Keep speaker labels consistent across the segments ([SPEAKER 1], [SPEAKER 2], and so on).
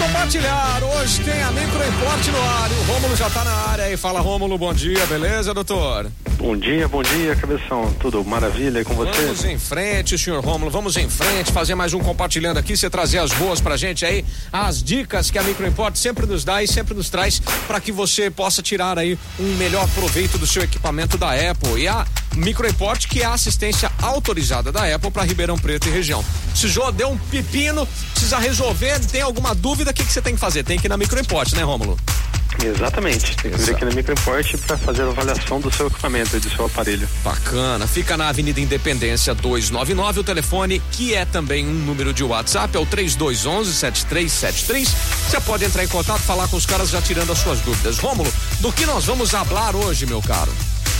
[SPEAKER 1] compartilhar. Hoje tem a Microimporte no ar. E o Rômulo já tá na área aí. Fala, Rômulo, bom dia, beleza, doutor?
[SPEAKER 2] Bom dia, bom dia, cabeção. Tudo maravilha com você?
[SPEAKER 1] Vamos em frente, senhor Rômulo, vamos em frente, fazer mais um compartilhando aqui, você trazer as boas pra gente aí, as dicas que a Microimport sempre nos dá e sempre nos traz para que você possa tirar aí um melhor proveito do seu equipamento da Apple. E a Microimport, que é a assistência autorizada da Apple para Ribeirão Preto e região. Precisou, deu um pepino, precisa resolver, tem alguma dúvida, o que, que você tem que fazer? Tem que ir na Microimport, né, Rômulo?
[SPEAKER 2] Exatamente. Tem que vir aqui na Microimport para fazer a avaliação do seu equipamento e do seu aparelho.
[SPEAKER 1] Bacana. Fica na Avenida Independência 299, o telefone que é também um número de WhatsApp é o 3211 7373. Você pode entrar em contato, falar com os caras já tirando as suas dúvidas. Rômulo, do que nós vamos falar hoje, meu caro?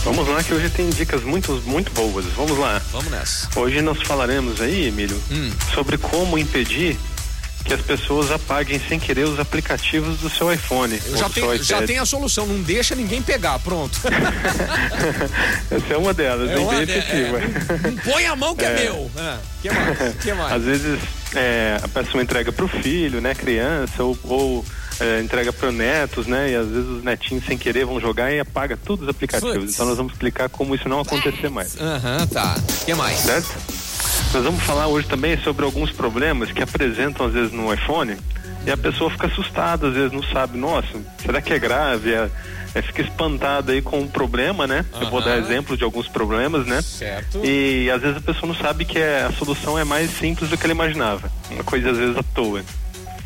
[SPEAKER 2] Vamos lá que hoje tem dicas muito, muito boas. Vamos lá.
[SPEAKER 1] Vamos nessa.
[SPEAKER 2] Hoje nós falaremos aí, Emílio,
[SPEAKER 1] Hum.
[SPEAKER 2] sobre como impedir que as pessoas apaguem sem querer os aplicativos do seu iPhone.
[SPEAKER 1] Já
[SPEAKER 2] seu
[SPEAKER 1] já tenho a solução, não deixa ninguém pegar, pronto.
[SPEAKER 2] Essa é uma delas,
[SPEAKER 1] É
[SPEAKER 2] bem,
[SPEAKER 1] uma de- é, não põe a mão que é, meu. É. Que mais? Que mais?
[SPEAKER 2] Às vezes é, a pessoa entrega para o filho, né, criança, ou, ou é, entrega para netos, né, e às vezes os netinhos sem querer vão jogar e apaga todos os aplicativos.
[SPEAKER 1] Putz.
[SPEAKER 2] Então nós vamos explicar como isso não acontecer mais,
[SPEAKER 1] Aham, tá. Que mais?
[SPEAKER 2] certo? Nós vamos falar hoje também sobre alguns problemas que apresentam às vezes no iPhone e a pessoa fica assustada, às vezes não sabe, nossa, será que é grave? É, é, fica espantada aí com o problema, né? Eu vou dar exemplo de alguns problemas, né?
[SPEAKER 1] Certo.
[SPEAKER 2] E às vezes a pessoa não sabe que é, a solução é mais simples do que ela imaginava. Uma coisa às vezes à toa.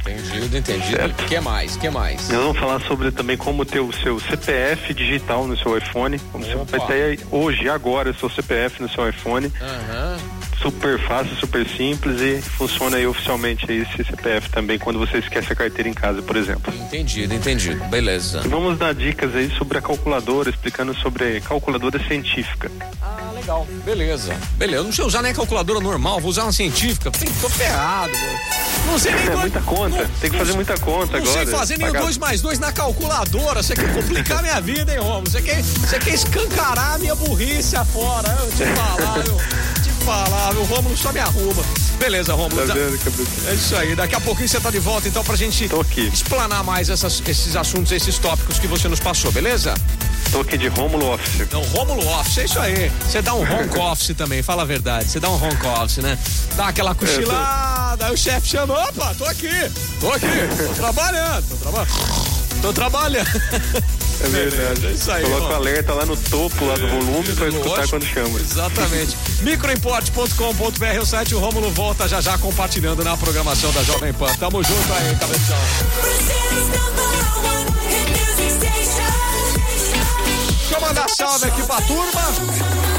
[SPEAKER 1] Entendido, entendido.
[SPEAKER 2] Certo.
[SPEAKER 1] Que mais? Que mais?
[SPEAKER 2] Nós vamos falar sobre também como ter o seu CPF digital no seu iPhone. Como você
[SPEAKER 1] Opa.
[SPEAKER 2] vai ter hoje, agora, o seu CPF no seu iPhone.
[SPEAKER 1] Aham.
[SPEAKER 2] Super fácil, super simples e funciona aí oficialmente aí esse CPF também quando você esquece a carteira em casa, por exemplo.
[SPEAKER 1] Entendido, entendido. Beleza.
[SPEAKER 2] E vamos dar dicas aí sobre a calculadora, explicando sobre calculadora científica.
[SPEAKER 1] Ah, legal. Beleza. Beleza. Eu não sei usar nem calculadora normal, vou usar uma científica. Tem tô ferrado, mano. Não sei nem
[SPEAKER 2] É
[SPEAKER 1] dois-
[SPEAKER 2] muita conta,
[SPEAKER 1] não-
[SPEAKER 2] tem que fazer muita conta
[SPEAKER 1] não
[SPEAKER 2] agora.
[SPEAKER 1] sei fazer nem o
[SPEAKER 2] Pagar-
[SPEAKER 1] 2 mais 2 na calculadora. Você quer complicar minha vida, hein, Romulo? Você quer, você quer escancarar a minha burrice afora. Eu te falar, eu falar. O Romulo só me arruma. Beleza, Romulo.
[SPEAKER 2] Tá vendo?
[SPEAKER 1] É isso aí. Daqui a pouquinho você tá de volta, então, pra gente explanar mais essas- esses assuntos, esses tópicos que você nos passou, beleza?
[SPEAKER 2] Tô aqui de Rômulo Office.
[SPEAKER 1] Não, Rômulo Office, é isso aí. Você dá um ronco office também, fala a verdade. Você dá um ronco office, né? Dá aquela cochilada, aí o chefe chama, opa, tô aqui, tô aqui, tô trabalhando, tô trabalhando. Tô trabalhando.
[SPEAKER 2] É verdade.
[SPEAKER 1] É isso aí,
[SPEAKER 2] Coloca o alerta lá no topo lá do volume pra escutar
[SPEAKER 1] Lógico.
[SPEAKER 2] quando chama.
[SPEAKER 1] Exatamente. Microimporte.com.br, o site, o Rômulo volta já já compartilhando na programação da Jovem Pan. Tamo junto aí, cabeção. Deixa eu mandar salve aqui pra turma.